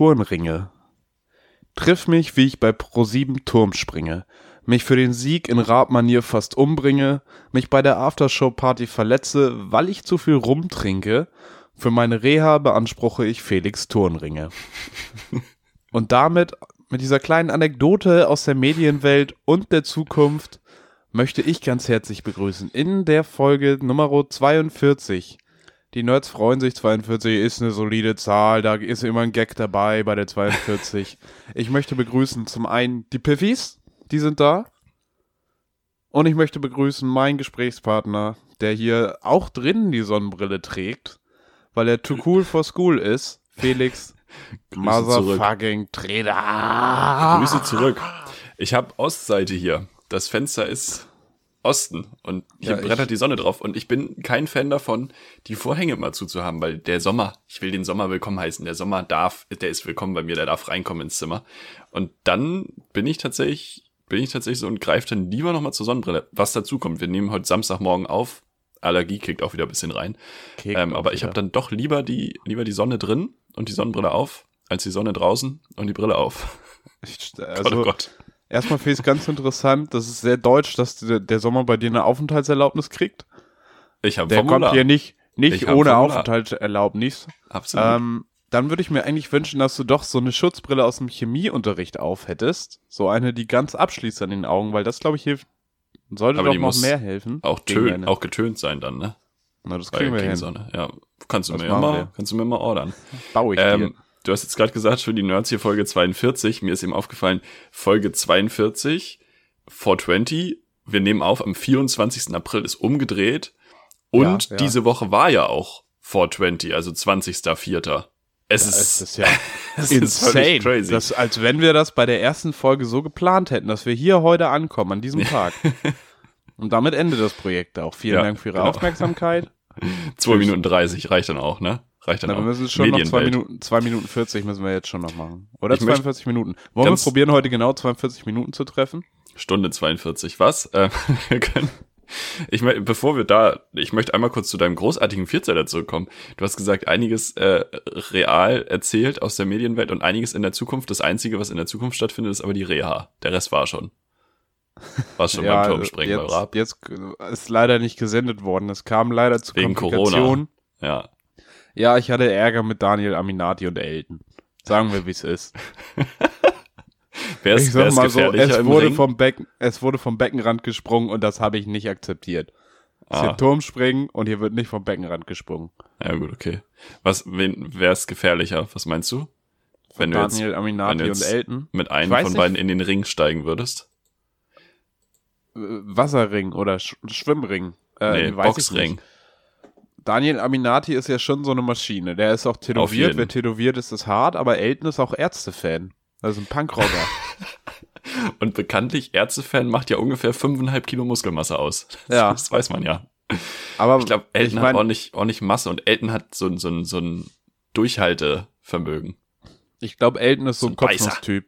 Turnringe. Triff mich, wie ich bei Pro7 Turm springe, mich für den Sieg in Rabmanier fast umbringe, mich bei der Aftershow-Party verletze, weil ich zu viel rumtrinke. Für meine Reha beanspruche ich Felix Turnringe. Und damit, mit dieser kleinen Anekdote aus der Medienwelt und der Zukunft, möchte ich ganz herzlich begrüßen in der Folge Nummer 42 die Nerds freuen sich, 42 ist eine solide Zahl, da ist immer ein Gag dabei bei der 42. ich möchte begrüßen zum einen die Piffys, die sind da. Und ich möchte begrüßen meinen Gesprächspartner, der hier auch drinnen die Sonnenbrille trägt, weil er too cool for school ist, Felix Motherfucking Trader. Grüße zurück. Ich habe Ostseite hier. Das Fenster ist Osten und hier ja, brettert die Sonne drauf. Und ich bin kein Fan davon, die Vorhänge mal zuzuhaben, weil der Sommer, ich will den Sommer willkommen heißen, der Sommer darf, der ist willkommen bei mir, der darf reinkommen ins Zimmer. Und dann bin ich tatsächlich, bin ich tatsächlich so und greife dann lieber nochmal zur Sonnenbrille, was dazu kommt, wir nehmen heute Samstagmorgen auf, Allergie kickt auch wieder ein bisschen rein, ähm, aber ich habe dann doch lieber die, lieber die Sonne drin und die Sonnenbrille auf, als die Sonne draußen und die Brille auf. Ich, also, Gott, oh Gott. Erstmal finde ich es ganz interessant, das ist sehr deutsch, dass der Sommer bei dir eine Aufenthaltserlaubnis kriegt. Ich habe Der kommt hier nicht, nicht ohne Aufenthaltserlaubnis. Absolut. Ähm, dann würde ich mir eigentlich wünschen, dass du doch so eine Schutzbrille aus dem Chemieunterricht auf hättest. So eine, die ganz abschließt an den Augen, weil das, glaube ich, hilft. Sollte Aber doch noch mehr helfen. Auch, tön, auch getönt sein dann, ne? Na, das kriegen wir hin. Ja, kannst du, mir mal, kannst du mir mal ordern. Baue ich ähm, dir du hast jetzt gerade gesagt, für die Nerds hier Folge 42. Mir ist eben aufgefallen, Folge 42, 420. Wir nehmen auf, am 24. April ist umgedreht. Und ja, ja. diese Woche war ja auch 420, also 20.04. Es, ja, ist, ist ja es insane. Ist crazy. Das, als wenn wir das bei der ersten Folge so geplant hätten, dass wir hier heute ankommen, an diesem Tag. Und damit endet das Projekt auch. Vielen ja, Dank für Ihre genau. Aufmerksamkeit. 2 Minuten 30 reicht dann auch, ne? Reicht dann Na, wir müssen schon noch zwei Minuten, zwei Minuten 40 müssen wir jetzt schon noch machen. Oder ich 42 Minuten. Wollen wir probieren, heute genau 42 Minuten zu treffen? Stunde 42, was? Äh, wir können, ich möchte, bevor wir da, ich möchte einmal kurz zu deinem großartigen Vierzeiler zurückkommen. Du hast gesagt, einiges äh, real erzählt aus der Medienwelt und einiges in der Zukunft. Das Einzige, was in der Zukunft stattfindet, ist aber die Reha. Der Rest war schon. War schon ja, beim Turmspringen jetzt, bei Raab. Jetzt ist leider nicht gesendet worden. Es kam leider zu Wegen Corona. Ja. Ja, ich hatte Ärger mit Daniel Aminati und Elton. Sagen wir, wie es ist. wer ist, ich sag mal so, es wurde, vom Becken, es wurde vom Beckenrand gesprungen und das habe ich nicht akzeptiert. Es ist ah. hier Turmspringen und hier wird nicht vom Beckenrand gesprungen. Ja, gut, okay. Was, wen, wer ist gefährlicher? Was meinst du? Wenn Daniel du jetzt, Aminati du jetzt und Elton. Mit einem von nicht. beiden in den Ring steigen würdest? Äh, Wasserring oder Sch Schwimmring. Äh, nee, Boxring. Daniel Aminati ist ja schon so eine Maschine. Der ist auch tätowiert. Wer tätowiert ist, ist hart, aber Elton ist auch Ärzte-Fan. Also ein Punkrocker. Und bekanntlich, Ärzte-Fan macht ja ungefähr 5,5 Kilo Muskelmasse aus. Das, ja. Das weiß man ja. Aber ich glaube, Elton ich mein, hat ordentlich, ordentlich Masse und Elton hat so, so, so ein Durchhaltevermögen. Ich glaube, Elton ist so, so ein, Kopfnusstyp.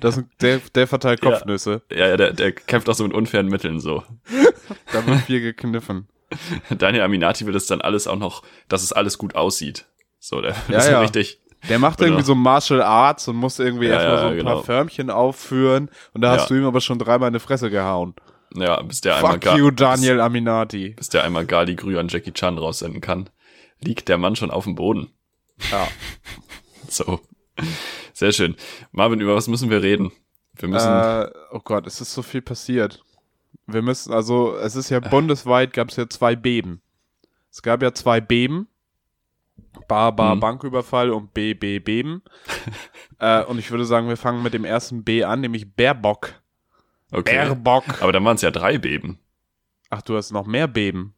Das der, der verteilt Kopfnüsse. Ja, ja, der, der kämpft auch so mit unfairen Mitteln so. da wird viel gekniffen. Daniel Aminati will das dann alles auch noch, dass es alles gut aussieht. So, der ja, ist ja. richtig. Der macht irgendwie so Martial Arts und muss irgendwie ja, erstmal so ein genau. paar Förmchen aufführen und da hast du ihm aber schon dreimal in die Fresse gehauen. Ja, bis der Fuck einmal gar, you, Daniel Aminati. Bis der einmal Gali Grü an Jackie Chan raussenden kann, liegt der Mann schon auf dem Boden. Ja. so. Sehr schön. Marvin, über was müssen wir reden? Wir müssen. Äh, oh Gott, es ist so viel passiert. Wir müssen, also es ist ja bundesweit, gab es ja zwei Beben. Es gab ja zwei Beben. Bar, Bar, mhm. Banküberfall und B, B, Beben. äh, und ich würde sagen, wir fangen mit dem ersten B an, nämlich Baerbock. Okay. Baerbock. Aber dann waren es ja drei Beben. Ach, du hast noch mehr Beben.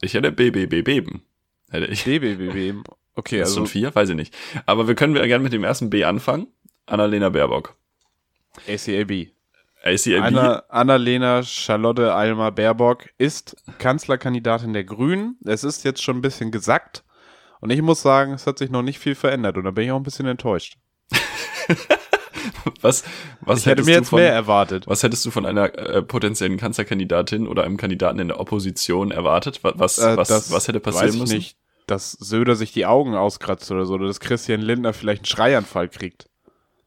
Ich hätte B, B, B, Beben. Hätte ich. B, B, B, Beben. Okay, also. schon vier? Weiß ich nicht. Aber wir können gerne mit dem ersten B anfangen. Annalena Baerbock. ACAB. ACAB. Anna, Annalena Charlotte Alma Baerbock ist Kanzlerkandidatin der Grünen. Es ist jetzt schon ein bisschen gesackt. Und ich muss sagen, es hat sich noch nicht viel verändert. Und da bin ich auch ein bisschen enttäuscht. was, was ich hätte mir jetzt von, mehr erwartet. Was hättest du von einer äh, potenziellen Kanzlerkandidatin oder einem Kandidaten in der Opposition erwartet? Was, äh, was, was hätte passieren müssen? Nicht. dass Söder sich die Augen auskratzt oder so, oder dass Christian Lindner vielleicht einen Schreianfall kriegt.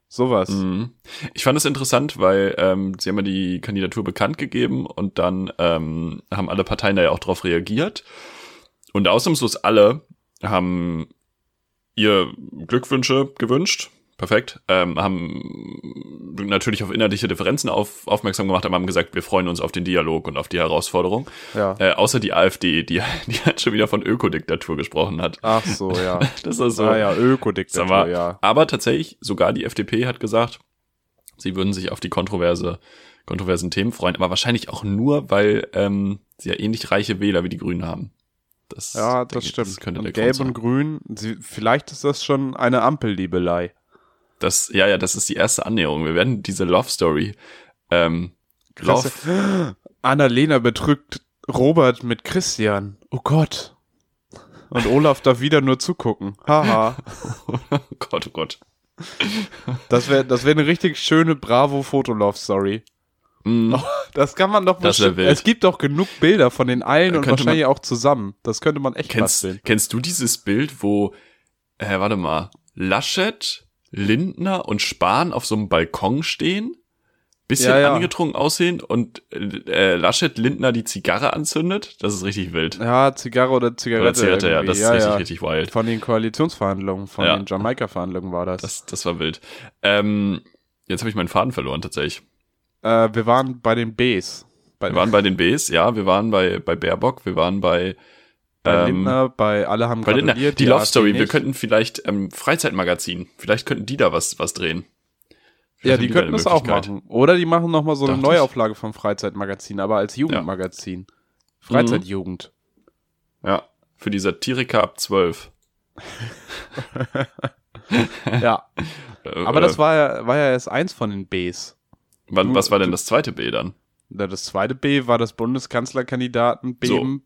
Sowas. Mhm. Ich fand es interessant, weil ähm, sie haben ja die Kandidatur bekannt gegeben und dann ähm, haben alle Parteien da ja auch drauf reagiert. Und ausnahmslos alle haben ihr Glückwünsche gewünscht. Perfekt. Ähm, haben natürlich auf inhaltliche Differenzen auf, aufmerksam gemacht, aber haben gesagt, wir freuen uns auf den Dialog und auf die Herausforderung. Ja. Äh, außer die AfD, die, die halt schon wieder von Ökodiktatur gesprochen hat. Ach so, ja. Das ist so. ah ja, Ökodiktatur, mal, ja. Aber tatsächlich, sogar die FDP hat gesagt, sie würden sich auf die kontroverse, kontroversen Themen freuen, aber wahrscheinlich auch nur, weil ähm, sie ja ähnlich reiche Wähler wie die Grünen haben. Das, Ja, denke das ich, stimmt. der und Gelb und. Grün, sie, vielleicht ist das schon eine Ampelliebelei. Das, ja, ja, das ist die erste Annäherung. Wir werden diese Love Story, ähm, Love, Annalena betrügt Robert mit Christian. Oh Gott. Und Olaf darf wieder nur zugucken. Haha. oh Gott, oh Gott. Das wäre das wär eine richtig schöne Bravo-Foto-Love-Story. Mm, Das kann man doch Das wild. Es gibt doch genug Bilder von den allen und Könnte wahrscheinlich auch zusammen. Das könnte man echt Kennst, basteln. kennst du dieses Bild, wo, äh, warte mal, Laschet, Lindner und Spahn auf so einem Balkon stehen? Bisschen Ja, ja. angetrunken aussehen und äh, Laschet Lindner die Zigarre anzündet? Das ist richtig wild. Ja, Zigarre oder Zigarette. Oder Zigarette, ja, das ist richtig, richtig wild. Von den Koalitionsverhandlungen, von Ja. den Jamaika-Verhandlungen war das. Das, das war wild. Ähm, jetzt habe ich meinen Faden verloren tatsächlich. Äh, wir waren bei den Bs. Bei, Wir waren bei den Bs, ja, wir waren bei, bei Baerbock, wir waren bei, bei ähm, Lindner, bei alle haben bei Lindner. gratuliert. Die, Love Story, wir könnten vielleicht ähm, Freizeitmagazin, vielleicht könnten die da was, was drehen. Ja, Vielleicht die haben da könnten das auch machen. Oder die machen nochmal so eine. Neuauflage vom Freizeitmagazin, aber als Jugendmagazin. Freizeitjugend. Ja, für die Satiriker ab 12. Ja. Äh, Aber das äh, war ja, war ja erst eins von den Bs. was war denn das zweite B dann? Das zweite B war das Bundeskanzlerkandidaten Beben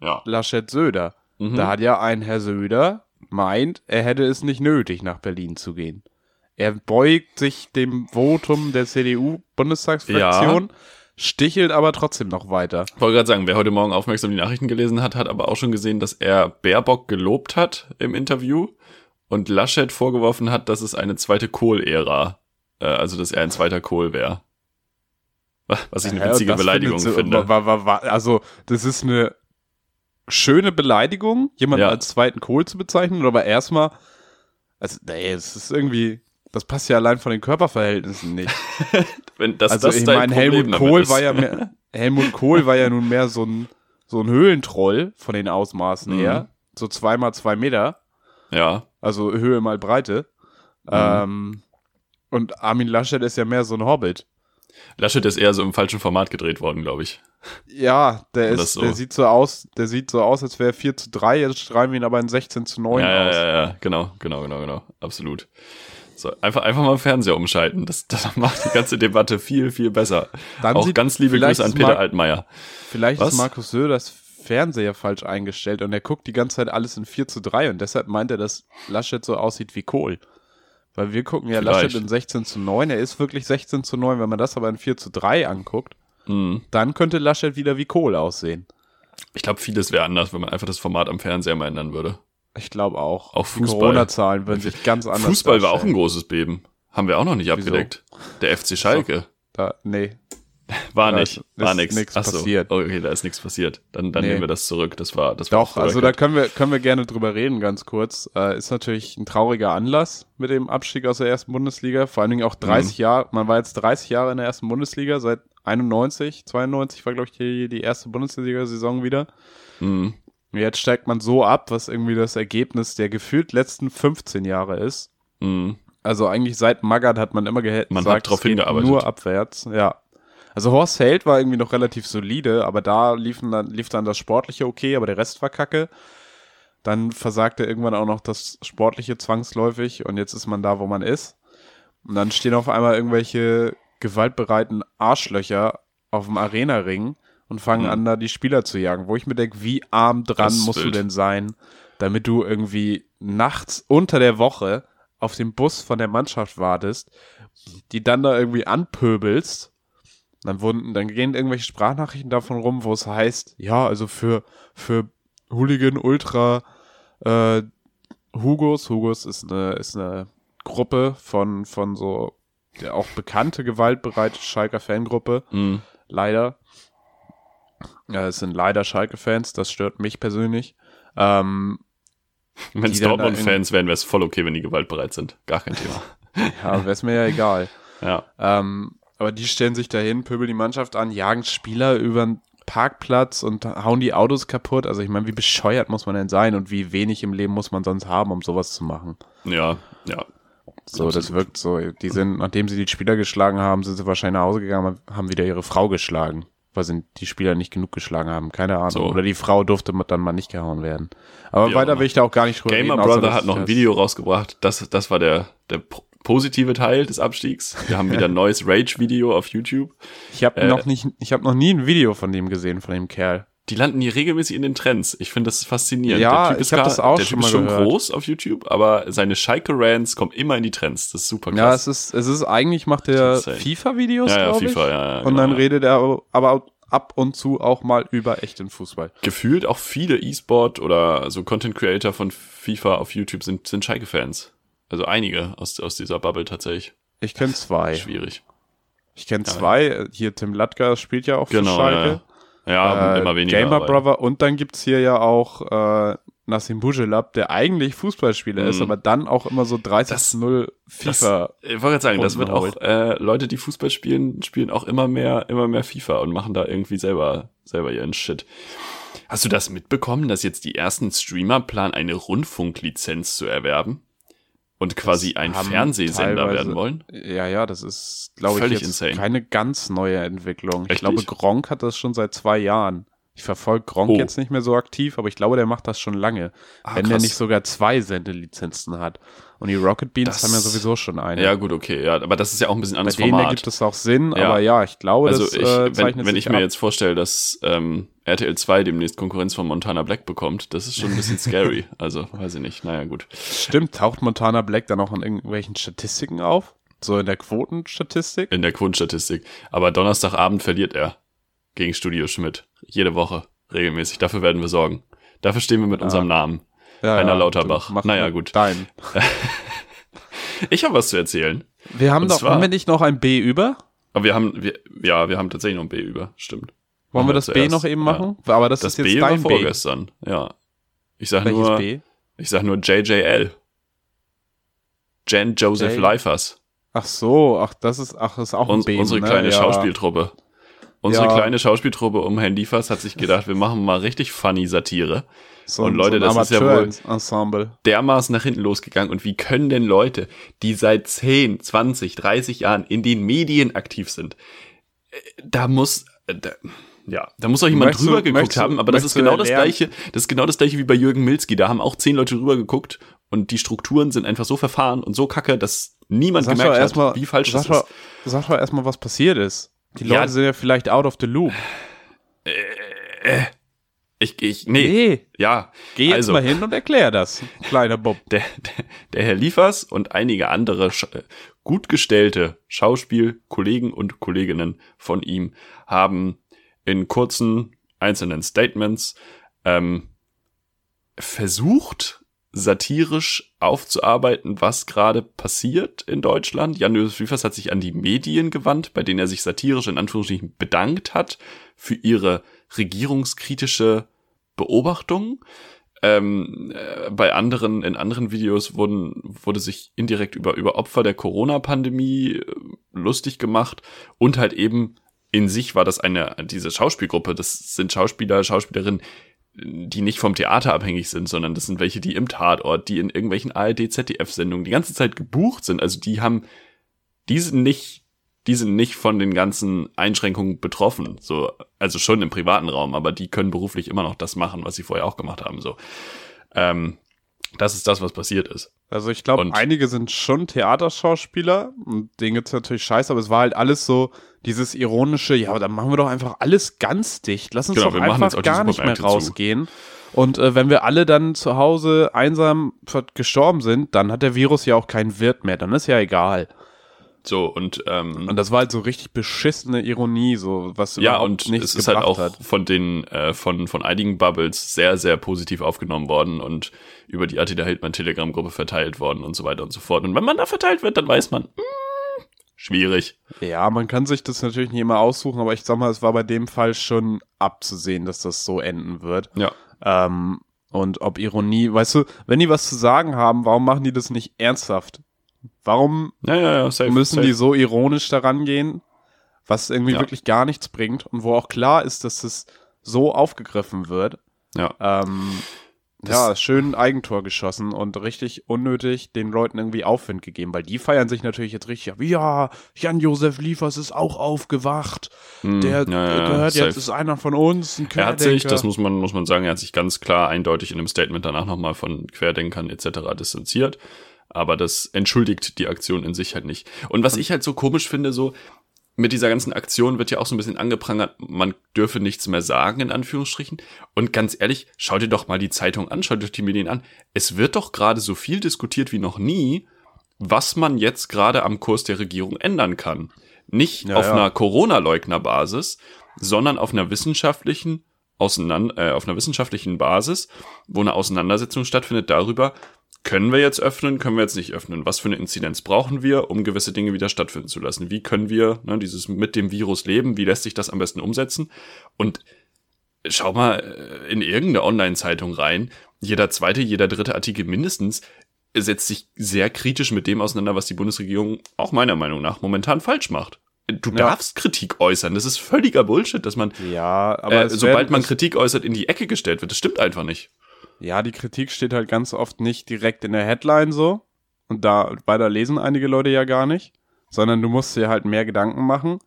Ja. Laschet Söder. Mhm. Da hat ja ein Herr Söder meint, er hätte es nicht nötig, nach Berlin zu gehen. Er beugt sich dem Votum der CDU-Bundestagsfraktion, stichelt aber trotzdem noch weiter. Ich wollte gerade sagen, wer heute Morgen aufmerksam die Nachrichten gelesen hat, hat aber auch schon gesehen, dass er Baerbock gelobt hat im Interview und Laschet vorgeworfen hat, dass es eine zweite Kohl-Ära, äh, also dass er ein zweiter Kohl wäre. Was ich eine Ja, witzige Beleidigung finde. Also, das ist eine schöne Beleidigung, jemanden Ja. als zweiten Kohl zu bezeichnen, aber erstmal, also, nee, es ist irgendwie, das passt ja allein von den Körperverhältnissen nicht. Wenn das, also, das ich meine, Helmut Kohl war ja mehr, Helmut Kohl war ja nun mehr so ein, so ein Höhlentroll von den Ausmaßen Mhm. her. So zweimal zwei Meter, Ja, also Höhe mal Breite. Mhm. Ähm, und Armin Laschet ist ja mehr so ein Hobbit. Laschet ist eher so im falschen Format gedreht worden, glaube ich. Ja, der ist, so. der sieht so aus, der sieht so aus, als wäre 4 zu 3, jetzt schreiben wir ihn aber in 16 zu 9 Ja, ja, aus. ja, ja, genau, genau, genau, genau, absolut. So, einfach, einfach mal Fernseher umschalten. Das, das macht die ganze Debatte viel, viel besser. Dann Auch ganz liebe Grüße an Peter Mark- Altmaier. Vielleicht Was? ist Markus Söders Fernseher falsch eingestellt und er guckt die ganze Zeit alles in 4 zu 3 und deshalb meint er, dass Laschet so aussieht wie Kohl. Weil wir gucken ja Vielleicht. Laschet in 16 zu 9, er ist wirklich 16 zu 9, wenn man das aber in 4 zu 3 anguckt, Mhm. dann könnte Laschet wieder wie Kohl aussehen. Ich glaube, vieles wäre anders, wenn man einfach das Format am Fernseher mal ändern würde. Ich glaube auch. Auch Fußball. Corona-Zahlen würden sich ganz anders Fußball war auch ein darstellen. großes Beben. Haben wir auch noch nicht abgedeckt. Der FC Schalke. Da, nee, War nicht. War ist nix. nix Ach so. passiert. Okay, da ist nichts passiert. Dann, dann Nee. nehmen wir das zurück. Das war, das war Doch, the also da können wir, können wir gerne drüber reden, ganz kurz. Äh, ist natürlich ein trauriger Anlass mit dem Abstieg aus der ersten Bundesliga. Vor allen Dingen auch 30 Jahre, man war jetzt 30 Jahre in der ersten Bundesliga, seit 91, 92 war, glaube ich, die, die erste Bundesliga-Saison wieder. Mhm. Jetzt steigt man so ab, was irgendwie das Ergebnis der gefühlt letzten 15 Jahre ist. Mhm. Also eigentlich seit Magath hat man immer ge Man gesagt, hat drauf hingearbeitet. nur abwärts, ja. Also Horst Held war irgendwie noch relativ solide, aber da liefen dann, lief dann das Sportliche okay, aber der Rest war kacke. Dann versagte irgendwann auch noch das Sportliche zwangsläufig und jetzt ist man da, wo man ist. Und dann stehen auf einmal irgendwelche gewaltbereiten Arschlöcher auf dem Arena-Ring und fangen Mhm. an, da die Spieler zu jagen. Wo ich mir denke, wie arm dran Das musst du wild. denn sein, damit du irgendwie nachts unter der Woche auf den Bus von der Mannschaft wartest, die dann da irgendwie anpöbelst. Dann wurden, dann gehen irgendwelche Sprachnachrichten davon rum, wo es heißt, ja, also für, für Hooligan Ultra Äh, Hugos, Hugos ist eine, ist eine Gruppe von, von so, ja, auch bekannte, gewaltbereite Schalker Fangruppe. Mhm. Leider. Ja, es sind leider Schalke-Fans, das stört mich persönlich. Ähm, Wenn es Dortmund-Fans wären, wäre es voll okay, wenn die gewaltbereit sind. Gar kein Thema. ja, wäre es mir ja egal. Ja. Ähm, aber die stellen sich dahin, pöbeln die Mannschaft an, jagen Spieler über den Parkplatz und hauen die Autos kaputt. Also ich meine, wie bescheuert muss man denn sein und wie wenig im Leben muss man sonst haben, um sowas zu machen? Ja, ja. So, das wirkt so. Die sind, nachdem sie die Spieler geschlagen haben, sind sie wahrscheinlich nach Hause gegangen, und haben wieder ihre Frau geschlagen, weil sie die Spieler nicht genug geschlagen haben. Keine Ahnung. So. Oder die Frau durfte dann mal nicht gehauen werden. Aber Wie weiter will ich da auch gar nicht drüber Gamer reden. außer Brother hat noch ein Video rausgebracht. Das, das war der, der positive Teil des Abstiegs. Wir haben wieder ein neues Rage-Video auf YouTube. Ich habe Äh, noch nicht, ich habe noch nie ein Video von dem gesehen, von dem Kerl. Die landen hier regelmäßig in den Trends. Ich finde das faszinierend. Ja, der typ ich ist hab gar- das auch der schon typ ist mal schon gehört. groß auf YouTube, aber seine Schalke-Rants kommen immer in die Trends. Das ist super Ja, krass. es ist, es ist eigentlich macht er Insane. FIFA-Videos, Ja, ja, glaube ich. FIFA, ja, ja, und genau, dann ja. redet er aber ab und zu auch mal über echten Fußball. Gefühlt auch viele E-Sport oder so Content Creator von FIFA auf YouTube sind, sind Schalke-Fans. Also einige aus, aus dieser Bubble tatsächlich. Ich kenne zwei. Schwierig. Ich kenne zwei. Hier Tim Latka spielt ja auch für Genau, Schalke. Ja, ja Äh, immer weniger. Gamer aber- Brother und dann gibt's hier ja auch äh, Nassim Bujelab, der eigentlich Fußballspieler ist, Mhm. aber dann auch immer so 30-0 Das, FIFA. ich wollte gerade sagen, das wird auch, äh, Leute, die Fußball spielen, spielen auch immer mehr, immer mehr FIFA und machen da irgendwie selber, selber ihren Shit. Hast du das mitbekommen, dass jetzt die ersten Streamer planen, eine Rundfunklizenz zu erwerben? Und quasi ein Fernsehsender werden wollen? Ja, ja, das ist, glaube ich, jetzt insane. keine ganz neue Entwicklung. Ich Echt glaube? Gronk hat das schon seit zwei Jahren. Ich verfolge Gronk Oh. jetzt nicht mehr so aktiv, aber ich glaube, der macht das schon lange. Ah, wenn der krass. nicht sogar zwei Sendelizenzen hat. Und die Rocket Beans Das- haben ja sowieso schon eine. Ja, gut, okay, ja, aber das ist ja auch ein bisschen Bei anderes denen Format. ergibt es auch Sinn, Ja. aber ja, ich glaube, Also das ich, äh, wenn, wenn ich mir ab. jetzt vorstelle, dass ähm, RTL 2 demnächst Konkurrenz von Montana Black bekommt, das ist schon ein bisschen scary. Also, weiß ich nicht. Naja, gut. Stimmt, taucht Montana Black dann auch in irgendwelchen Statistiken auf? So in der Quotenstatistik? In der Quotenstatistik. Aber Donnerstagabend verliert er gegen Studio Schmidt. Jede Woche. Regelmäßig. Dafür werden wir sorgen. Dafür stehen wir mit unserem Namen. Ja, Heiner ja, Lauterbach. Naja, gut. Dein. Ich habe was zu erzählen. Wir haben Und doch, zwar- haben wir nicht noch ein B über? Aber wir haben, wir, ja, wir haben tatsächlich noch ein B über. Stimmt. Wollen wir das B zuerst. noch eben Ja. machen? Aber das, Das ist jetzt B war dein B. vorgestern. Ja. Ich sag Welches nur, B? ich sag nur JJL. Jan Joseph J- Leifers. Ach so, ach, das ist, ach, das ist auch ein Uns, B. unsere ne? kleine ja. Schauspieltruppe. Unsere Ja. kleine Schauspieltruppe um Herrn Liefers hat sich gedacht, wir machen mal richtig funny Satire. So, Und Leute, so das ist ja wohl- Ensemble. dermaßen nach hinten losgegangen. Und wie können denn Leute, die seit 10, 20, 30 Jahren in den Medien aktiv sind, äh, da muss, äh, da, ja, da muss auch jemand Möchtest du- drüber geguckt möchtest du- haben, aber das ist du genau das gleiche, das ist genau das gleiche wie bei Jürgen Milzki. Da haben auch zehn Leute drüber geguckt und die Strukturen sind einfach so verfahren und so kacke, dass niemand Sag gemerkt hat, wie falsch sag das ist. sag doch erstmal, was passiert ist. Die Leute Ja. sind ja vielleicht out of the loop. Ich, ich, nee, Nee, ja. geh jetzt also, mal hin und erklär das, kleiner Bob. der, der, der Herr Liefers und einige andere äh, gut gestellte Schauspielkollegen und Kolleginnen von ihm haben in kurzen einzelnen Statements ähm, versucht, satirisch aufzuarbeiten, was gerade passiert in Deutschland. Jan-Josef Liefers hat sich an die Medien gewandt, bei denen er sich satirisch in Anführungsstrichen bedankt hat für ihre regierungskritische Beobachtung. Ähm, äh, bei anderen, in anderen Videos wurden, wurde sich indirekt über, über Opfer der Corona-Pandemie äh, lustig gemacht und halt eben in sich war das eine, diese Schauspielgruppe, das sind Schauspieler, Schauspielerinnen, die nicht vom Theater abhängig sind, sondern das sind welche, die im Tatort, die in irgendwelchen ARD, ZDF-Sendungen die ganze Zeit gebucht sind. Also die haben, die sind nicht, die sind nicht von den ganzen Einschränkungen betroffen. So, also schon im privaten Raum, aber die können beruflich immer noch das machen, was sie vorher auch gemacht haben. So, ähm, das ist das, was passiert ist. Also ich glaube, einige sind schon Theaterschauspieler und denen geht's natürlich scheiße, aber es war halt alles so dieses ironische, ja, aber dann machen wir doch einfach alles ganz dicht. Lass uns Genau, doch wir machen jetzt einfach gar nicht mehr zu. rausgehen. Und äh, wenn wir alle dann zu Hause einsam gestorben sind, dann hat der Virus ja auch keinen Wirt mehr, dann ist ja egal. So, und, ähm, Und das war halt so richtig beschissene Ironie, so was ja, und nichts es ist halt auch hat. von den, äh, von, von einigen Bubbles sehr, sehr positiv aufgenommen worden und über die Attila Hildmann Telegram-Gruppe verteilt worden und so weiter und so fort. Und wenn man da verteilt wird, dann weiß man, mm, schwierig. Ja, man kann sich das natürlich nicht immer aussuchen, aber ich sag mal, es war bei dem Fall schon abzusehen, dass das so enden wird. Ja. Ähm, und ob Ironie, weißt du, wenn die was zu sagen haben, warum machen die das nicht ernsthaft? Warum Ja, ja, safe. müssen safe. die so ironisch daran gehen, was irgendwie wirklich gar nichts bringt und wo auch klar ist, dass es so aufgegriffen wird. Ja. Ähm, ja, schön Eigentor geschossen und richtig unnötig den Leuten irgendwie Aufwind gegeben, weil die feiern sich natürlich jetzt richtig ab. Ja, Jan-Josef Liefers ist auch aufgewacht. Hm, Der ja, ja, gehört safe. jetzt, ist einer von uns, ein Er hat sich, das muss man, muss man sagen, er hat sich ganz klar eindeutig in einem Statement danach nochmal von Querdenkern etc. distanziert. Aber das entschuldigt die Aktion in sich halt nicht. Und was ich halt so komisch finde, so, mit dieser ganzen Aktion wird ja auch so ein bisschen angeprangert, man dürfe nichts mehr sagen, in Anführungsstrichen. Und ganz ehrlich, schaut dir doch mal die Zeitung an, schaut euch die Medien an. Es wird doch gerade so viel diskutiert wie noch nie, was man jetzt gerade am Kurs der Regierung ändern kann. Nicht Ja, auf ja. einer Corona-Leugner-Basis, sondern auf einer wissenschaftlichen auseinander, äh, auf einer wissenschaftlichen Basis, wo eine Auseinandersetzung stattfindet darüber, können wir jetzt öffnen, können wir jetzt nicht öffnen? Was für eine Inzidenz brauchen wir, um gewisse Dinge wieder stattfinden zu lassen? Wie können wir ne, dieses mit dem Virus leben? Wie lässt sich das am besten umsetzen? Und schau mal äh, in irgendeine Online-Zeitung rein. Jeder zweite, jeder dritte Artikel mindestens setzt sich sehr kritisch mit dem auseinander, was die Bundesregierung auch meiner Meinung nach momentan falsch macht. Du Ja. darfst Kritik äußern. Das ist völliger Bullshit, dass man, ja, aber äh, sobald man Kritik äußert, in die Ecke gestellt wird. Das stimmt einfach nicht. Ja, die Kritik steht halt ganz oft nicht direkt in der Headline so. Und da, weiter lesen einige Leute ja gar nicht. Sondern du musst dir halt mehr Gedanken machen.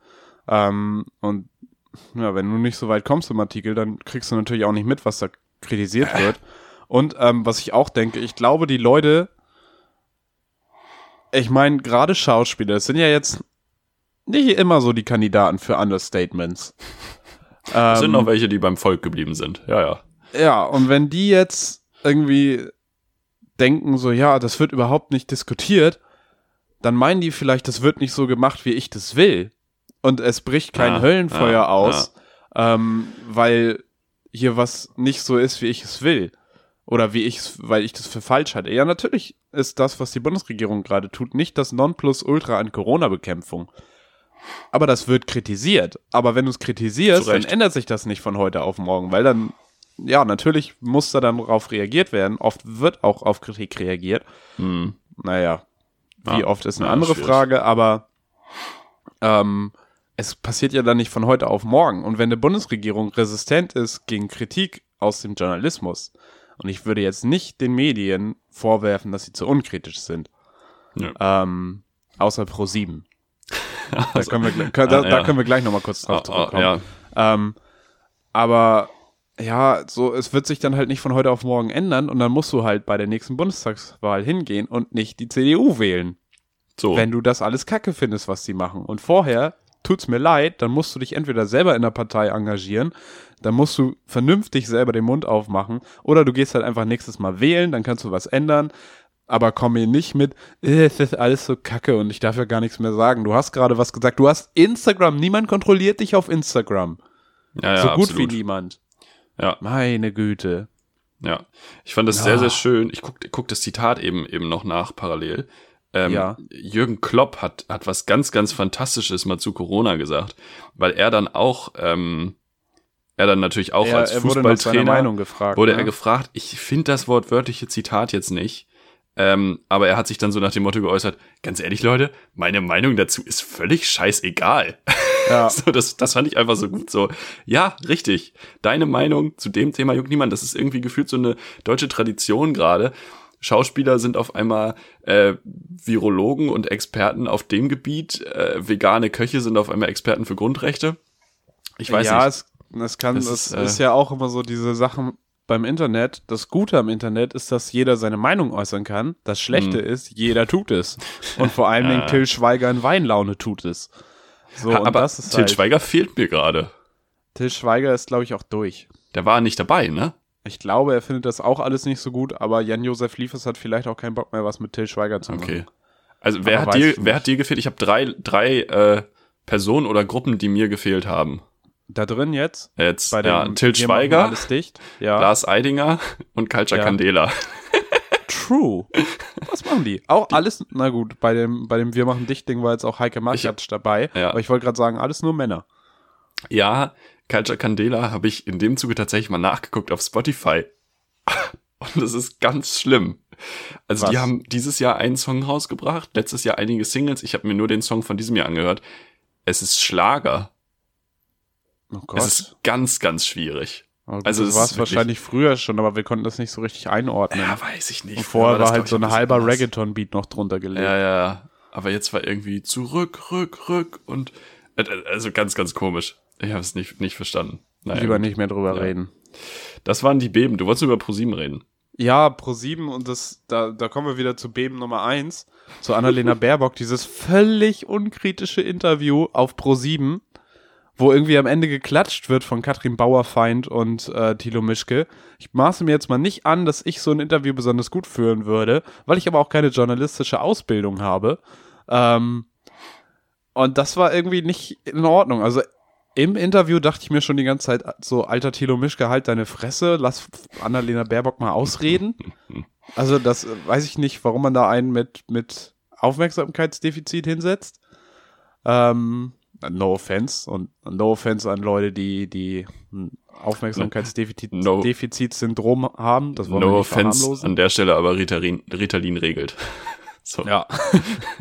Ähm, und ja, wenn du nicht so weit kommst im Artikel, dann kriegst du natürlich auch nicht mit, was da kritisiert wird. Und ähm, was ich auch denke, ich glaube, die Leute, ich meine, gerade Schauspieler, das sind ja jetzt nicht immer so die Kandidaten für Understatements. Es sind Ähm, noch welche, die beim Volk geblieben sind. Ja, ja. Ja, und wenn die jetzt irgendwie denken, so, ja, das wird überhaupt nicht diskutiert, dann meinen die vielleicht, das wird nicht so gemacht, wie ich das will. Und es bricht kein Ja, Höllenfeuer ja, aus, ähm, weil hier was nicht so ist, wie ich es will. Oder wie ich es, weil ich das für falsch halte. Ja, natürlich ist das, was die Bundesregierung gerade tut, nicht das Nonplusultra an Corona-Bekämpfung. Aber das wird kritisiert. Aber wenn du es kritisierst, dann ändert sich das nicht von heute auf morgen, weil dann, ja, natürlich muss da dann darauf reagiert werden. Oft wird auch auf Kritik reagiert. Hm. Naja, wie Ja. oft ist eine Ja, andere schwierig. Frage, aber ähm, es passiert ja dann nicht von heute auf morgen. Und wenn eine Bundesregierung resistent ist gegen Kritik aus dem Journalismus, und ich würde jetzt nicht den Medien vorwerfen, dass sie zu unkritisch sind, Ja. ähm, außer Pro 7. Da Also, können wir, gl- können, da, ah, da ja. können wir gleich nochmal kurz drauf ah, zurückkommen. ja. Ähm, aber ja, so, es wird sich dann halt nicht von heute auf morgen ändern und dann musst du halt bei der nächsten Bundestagswahl hingehen und nicht die CDU wählen, So. wenn du das alles kacke findest, was die machen. Und vorher, tut's mir leid, dann musst du dich entweder selber in der Partei engagieren, dann musst du vernünftig selber den Mund aufmachen oder du gehst halt einfach nächstes Mal wählen, dann kannst du was ändern. Aber komm mir nicht mit, äh, es ist alles so kacke und ich darf ja gar nichts mehr sagen. Du hast gerade was gesagt. Du hast Instagram. Niemand kontrolliert dich auf Instagram. ja, ja, so gut absolut. wie niemand. Ja. Meine Güte. Ja, ich fand das Ja. sehr, sehr schön. Ich guck, guck das Zitat eben, eben noch nach parallel. Ähm, Ja. Jürgen Klopp hat, hat was ganz, ganz Fantastisches mal zu Corona gesagt, weil er dann auch, ähm, er dann natürlich auch er, als er wurde Fußballtrainer Meinung gefragt. wurde ne? er gefragt. Ich finde das wortwörtliche Zitat jetzt nicht. Ähm, aber er hat sich dann so nach dem Motto geäußert, ganz ehrlich, Leute, meine Meinung dazu ist völlig scheißegal. Ja. So, das, das fand ich einfach so gut. So, ja, richtig. Deine Meinung zu dem Thema juckt niemand. Das ist irgendwie gefühlt so eine deutsche Tradition gerade. Schauspieler sind auf einmal äh, Virologen und Experten auf dem Gebiet. Äh, vegane Köche sind auf einmal Experten für Grundrechte. Ich weiß ja, nicht. Es, es kann, Es es ist, ist, äh, ja auch immer so diese Sachen beim Internet. Das Gute am Internet ist, dass jeder seine Meinung äußern kann. Das Schlechte ist, jeder tut es. Und vor allen Dingen Ja. Till Schweiger in Weinlaune tut es. So, Ha, aber das ist Til halt, Schweiger fehlt mir gerade. Till Schweiger ist, glaube ich, auch durch. Der war nicht dabei, ne? Ich glaube, er findet das auch alles nicht so gut, aber Jan-Josef Liefers hat vielleicht auch keinen Bock mehr, was mit Till Schweiger zu machen. Okay. Also wer hat dir, wer hat dir gefehlt? Ich habe drei, drei äh, Personen oder Gruppen, die mir gefehlt haben. Da drin jetzt? Jetzt, bei ja, Til Schweiger, alles dicht. Ja. Lars Eidinger und Culture ja. Candela. True. Was machen die? Auch alles, na gut, bei dem, bei dem Wir machen Dicht-Ding war jetzt auch Heike Maciatsch dabei. Ja. Aber ich wollte gerade sagen, alles nur Männer. Ja, Culture Candela habe ich in dem Zuge tatsächlich mal nachgeguckt auf Spotify. Und das ist ganz schlimm. Also Was? die haben dieses Jahr einen Song rausgebracht, letztes Jahr einige Singles. Ich habe mir nur den Song von diesem Jahr angehört. Es ist Schlager. Oh Gott. Es ist ganz, ganz schwierig. Also, also das war es wahrscheinlich früher schon, aber wir konnten das nicht so richtig einordnen. Ja, weiß ich nicht. Und vorher war, war halt so ein halber Reggaeton-Beat noch drunter gelegt. Ja, ja. Aber jetzt war irgendwie zurück, rück, rück und äh, also ganz, ganz komisch. Ich habe es nicht, nicht verstanden. Naja, Lieber gut. nicht mehr drüber ja. reden. Das waren die Beben. Du wolltest über ProSieben reden. Ja, ProSieben und das, da, da kommen wir wieder zu Beben Nummer eins, zu Annalena Baerbock, dieses völlig unkritische Interview auf ProSieben wo irgendwie am Ende geklatscht wird von Katrin Bauerfeind und äh, Thilo Mischke. Ich maße mir jetzt mal nicht an, dass ich so ein Interview besonders gut führen würde, weil ich aber auch keine journalistische Ausbildung habe. Ähm, und das war irgendwie nicht in Ordnung. Also im Interview dachte ich mir schon die ganze Zeit so, alter Thilo Mischke, halt deine Fresse, lass Annalena Baerbock mal ausreden. Also das äh, weiß ich nicht, warum man da einen mit, mit Aufmerksamkeitsdefizit hinsetzt. Ähm, No offense und no offense an Leute, die, die Aufmerksamkeitsdefizitsyndrom no, haben. Das wollen no wir nicht offense an der Stelle aber Ritalin, Ritalin regelt. So. Ja.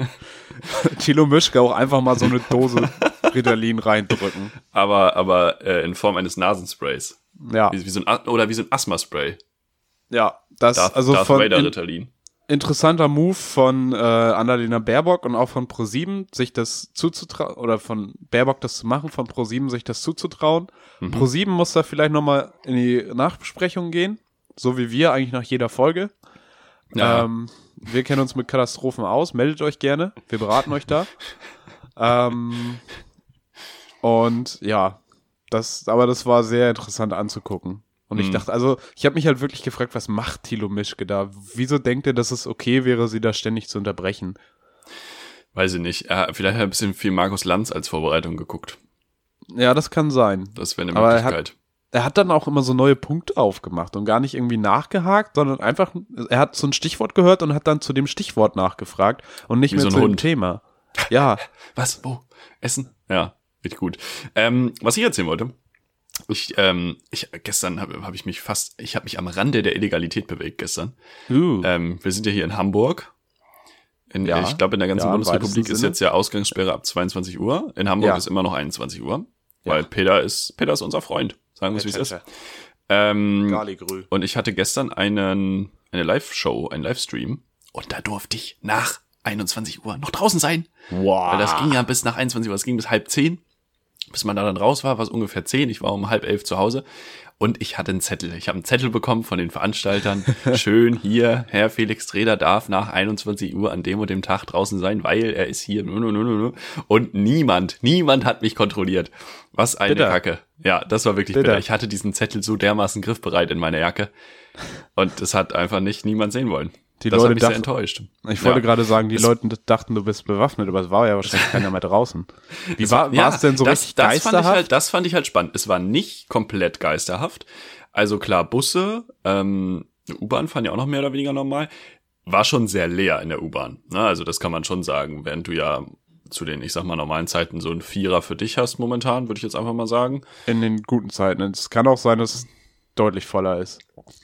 Chilo Mischke auch einfach mal so eine Dose Ritalin reindrücken. Aber, aber äh, in Form eines Nasensprays. Ja. Wie, wie so ein, oder wie so ein Asthma-Spray. Ja, das Darth, also Darth von Vader Ritalin interessanter Move von äh, Annalena Baerbock und auch von ProSieben, sich das zuzutrauen, oder von Baerbock das zu machen, von ProSieben sich das zuzutrauen. Mhm. ProSieben muss da vielleicht nochmal in die Nachbesprechung gehen, so wie wir eigentlich nach jeder Folge. Ja. Ähm, wir kennen uns mit Katastrophen aus, meldet euch gerne, wir beraten euch da. ähm, und ja, das, aber das war sehr interessant anzugucken. Und ich mhm. dachte, also, ich habe mich halt wirklich gefragt, was macht Thilo Mischke da? Wieso denkt er, dass es okay wäre, sie da ständig zu unterbrechen? Weiß ich nicht. Er, vielleicht hat er ein bisschen viel Markus Lanz als Vorbereitung geguckt. Ja, das kann sein. Das wäre eine Möglichkeit. Er hat, er hat dann auch immer so neue Punkte aufgemacht und gar nicht irgendwie nachgehakt, sondern einfach, er hat so ein Stichwort gehört und hat dann zu dem Stichwort nachgefragt und nicht Wie mehr so zu Hund. dem Thema. Ja. was? Wo? Essen? Ja, richtig gut. Ähm, was ich erzählen wollte, ich, ähm, ich gestern habe hab ich mich fast, ich habe mich am Rande der Illegalität bewegt gestern. Uh. Ähm, wir sind ja hier in Hamburg. In, ja, ich glaube, in der ganzen ja, Bundesrepublik ist jetzt ja Ausgangssperre ab 22 Uhr. In Hamburg ja. ist immer noch 21 Uhr. Weil Peter ist, Peter ist unser Freund. Sagen wir es, wie es ist. Ähm, und ich hatte gestern einen, eine Live-Show, einen Livestream. Und da durfte ich nach 21 Uhr noch draußen sein. Wow. Weil das ging ja bis nach 21 Uhr, das ging bis halb zehn bis man da dann raus war, war es ungefähr zehn. Ich war um halb elf zu Hause und ich hatte einen Zettel. Ich habe einen Zettel bekommen von den Veranstaltern. Schön hier, Herr Felix Treder darf nach 21 Uhr an dem und dem Tag draußen sein, weil er ist hier. Und niemand, niemand hat mich kontrolliert. Was eine bitter. Kacke. Ja, das war wirklich bitter. bitter. Ich hatte diesen Zettel so dermaßen griffbereit in meiner Jacke. Und das hat einfach nicht niemand sehen wollen. Die das Leute mich enttäuscht. Ich wollte ja. gerade sagen, die es Leute dachten, du bist bewaffnet, aber es war ja wahrscheinlich keiner mehr draußen. Wie war ja, es denn so das, richtig das geisterhaft? Fand halt, das fand ich halt spannend. Es war nicht komplett geisterhaft. Also klar, Busse, ähm, U-Bahn fahren ja auch noch mehr oder weniger normal. War schon sehr leer in der U-Bahn. Ne? Also das kann man schon sagen, während du ja zu den, ich sag mal, normalen Zeiten so ein Vierer für dich hast momentan, würde ich jetzt einfach mal sagen. In den guten Zeiten. Es kann auch sein, dass es deutlich voller ist.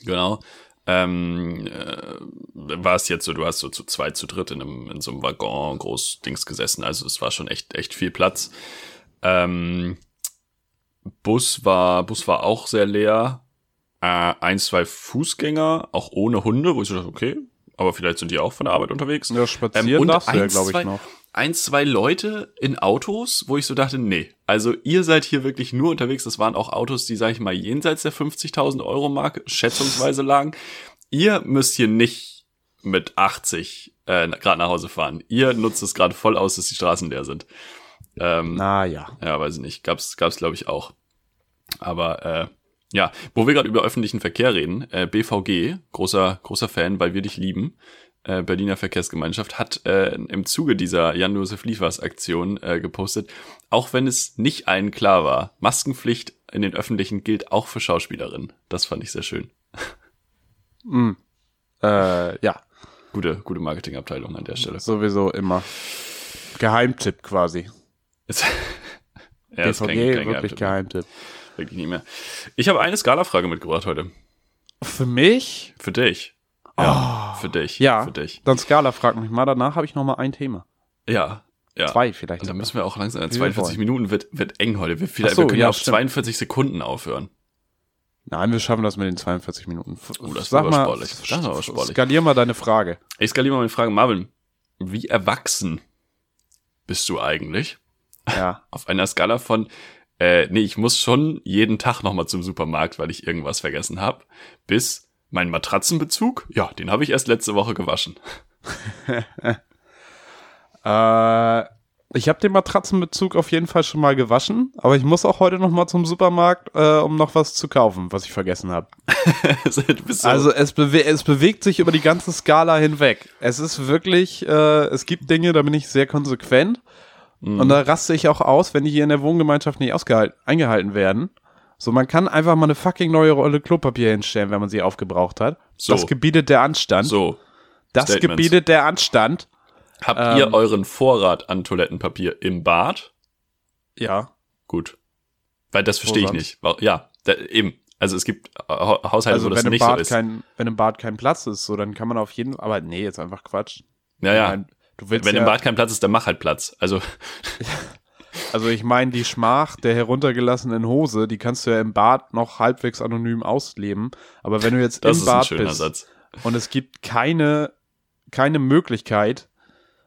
Genau ähm, äh, war es jetzt so, du hast so zu zweit, zu dritt in, einem, in so einem Waggon groß Dings gesessen, also es war schon echt, echt viel Platz. Ähm, Bus war, Bus war auch sehr leer. Äh, ein, zwei Fußgänger, auch ohne Hunde, wo ich so dachte, okay, aber vielleicht sind die auch von der Arbeit unterwegs. Ja, spazieren ähm, darfst du ja, glaube ich, noch ein, zwei Leute in Autos, wo ich so dachte, nee, also ihr seid hier wirklich nur unterwegs. Das waren auch Autos, die, sag ich mal, jenseits der 50.000 Euro Marke schätzungsweise lagen. Ihr müsst hier nicht mit 80 äh, gerade nach Hause fahren. Ihr nutzt es gerade voll aus, dass die Straßen leer sind. Ähm, Na ja. Ja, weiß ich nicht. Gab's, gab's glaube ich auch. Aber äh, ja, wo wir gerade über öffentlichen Verkehr reden, äh, BVG, großer großer Fan, weil wir dich lieben äh, Berliner Verkehrsgemeinschaft, hat äh, im Zuge dieser Jan-Josef Liefers-Aktion äh, gepostet, auch wenn es nicht allen klar war, Maskenpflicht in den Öffentlichen gilt auch für Schauspielerinnen. Das fand ich sehr schön. Mm. Äh, ja. Gute, gute Marketingabteilung an der Stelle. Sowieso immer. Geheimtipp quasi. Ist, ja, ist BVG, kein, kein wirklich Geheimtipp. Wirklich nicht mehr. Ich habe eine Skala-Frage mitgebracht heute. Für mich? Für dich. Ja, für dich. Ja. Für dich. Dann Skala, frag mich mal. Danach habe ich noch mal ein Thema. Ja. Ja. Zwei vielleicht. Und dann müssen wir auch langsam, Wie wir 42 wollen. Minuten wird, wird eng heute. Wir, vielleicht, so, wir können ja, auf stimmt. 42 Sekunden aufhören. Nein, wir schaffen das mit den 42 Minuten. Oh, das ist Sag aber mal, sportlich. Das ist aber sportlich. skalier mal deine Frage. Ich skaliere mal meine Frage, Marvin. Wie erwachsen bist du eigentlich? Ja. Auf einer Skala von, äh, nee, ich muss schon jeden Tag nochmal zum Supermarkt, weil ich irgendwas vergessen habe, bis mein Matratzenbezug, ja, den habe ich erst letzte Woche gewaschen. Äh, ich habe den Matratzenbezug auf jeden Fall schon mal gewaschen, aber ich muss auch heute noch mal zum Supermarkt, äh, um noch was zu kaufen, was ich vergessen habe. Also es, bewe es bewegt sich über die ganze Skala hinweg. Es ist wirklich, äh, es gibt Dinge, da bin ich sehr konsequent und da raste ich auch aus, wenn die hier in der Wohngemeinschaft nicht eingehalten werden. So, man kann einfach mal eine fucking neue Rolle Klopapier hinstellen, wenn man sie aufgebraucht hat. So. Das gebietet der Anstand. so. das Statements. gebietet der Anstand. Habt Ähm. ihr euren Vorrat an Toilettenpapier im Bad? Ja. Gut. Weil das verstehe ich nicht. Ja, da, eben. Also es gibt äh, Ha- Haushalte, Also wo das wenn im, nicht so Bad ist. kein, wenn im Bad kein Platz ist, so dann kann man auf jeden aber nee, jetzt einfach Quatsch. ja, ja. Wenn ja, im Bad kein Platz ist, dann mach halt Platz. Also, also ich meine, die Schmach der heruntergelassenen Hose, die kannst du ja im Bad noch halbwegs anonym ausleben, aber wenn du jetzt das im Bad bist Satz. und es gibt keine keine Möglichkeit